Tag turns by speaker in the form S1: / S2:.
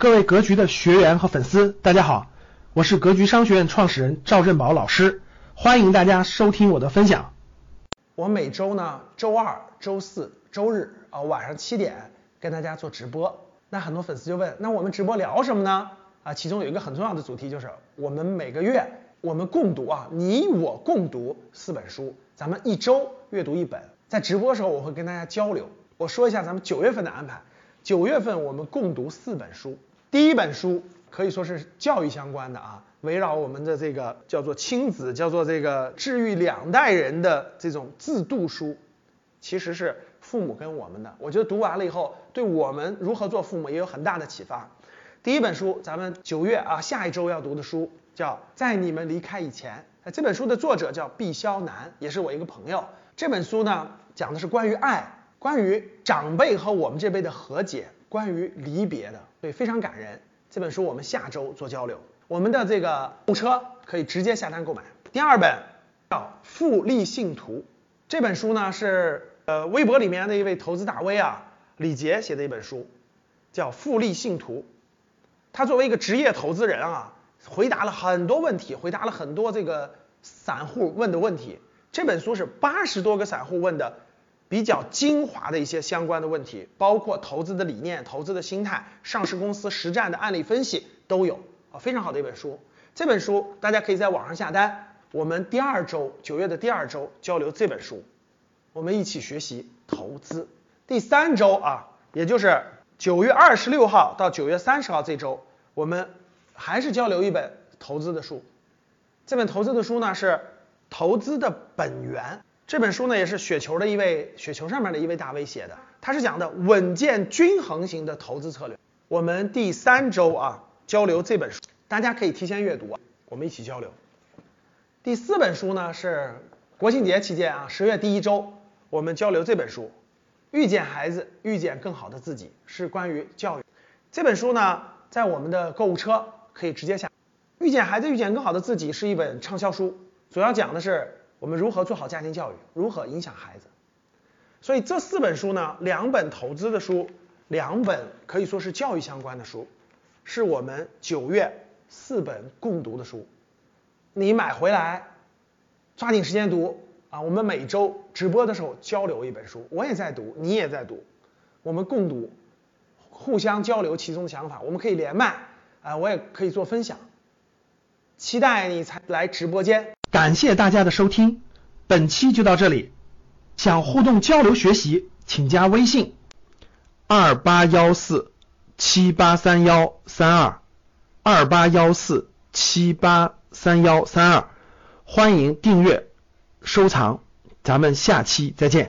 S1: 各位格局的学员和粉丝，大家好，我是格局商学院创始人赵振宝老师，欢迎大家收听我的分享。
S2: 我每周呢，周二、周四周日啊晚上七点跟大家做直播。那很多粉丝就问，那我们直播聊什么呢？啊，其中有一个很重要的主题就是我们每个月我们共读啊，你我共读四本书，咱们一周阅读一本。在直播的时候我会跟大家交流。我说一下咱们九月份的安排，九月份我们共读四本书。第一本书可以说是教育相关的啊，围绕我们的这个叫做亲子，叫做这个治愈两代人的这种自度书，其实是父母跟我们的。我觉得读完了以后，对我们如何做父母也有很大的启发。第一本书，咱们九月啊下一周要读的书叫《在你们离开以前》。这本书的作者叫毕肖南，也是我一个朋友。这本书呢讲的是关于爱，关于长辈和我们这辈的和解。关于离别的，对，非常感人。这本书我们下周做交流。我们的这个购车可以直接下单购买。第二本叫《复利信徒》，这本书呢是呃微博里面的一位投资大 V 啊李杰写的一本书，叫《复利信徒》。他作为一个职业投资人啊，回答了很多问题，回答了很多这个散户问的问题。这本书是八十多个散户问的。比较精华的一些相关的问题，包括投资的理念、投资的心态、上市公司实战的案例分析都有啊，非常好的一本书。这本书大家可以在网上下单。我们第二周九月的第二周交流这本书，我们一起学习投资。第三周啊，也就是九月二十六号到九月三十号这周，我们还是交流一本投资的书。这本投资的书呢是《投资的本源》。这本书呢，也是雪球的一位雪球上面的一位大 V 写的，他是讲的稳健均衡型的投资策略。我们第三周啊交流这本书，大家可以提前阅读，我们一起交流。第四本书呢是国庆节期间啊十月第一周，我们交流这本书，《遇见孩子，遇见更好的自己》，是关于教育。这本书呢在我们的购物车可以直接下，《遇见孩子，遇见更好的自己》是一本畅销书，主要讲的是。我们如何做好家庭教育？如何影响孩子？所以这四本书呢，两本投资的书，两本可以说是教育相关的书，是我们九月四本共读的书。你买回来，抓紧时间读啊！我们每周直播的时候交流一本书，我也在读，你也在读，我们共读，互相交流其中的想法。我们可以连麦啊，我也可以做分享。期待你才来直播间。
S1: 感谢大家的收听，本期就到这里。想互动交流学习，请加微信二八幺四七八三幺三二二八幺四七八三幺三二，欢迎订阅收藏，咱们下期再见。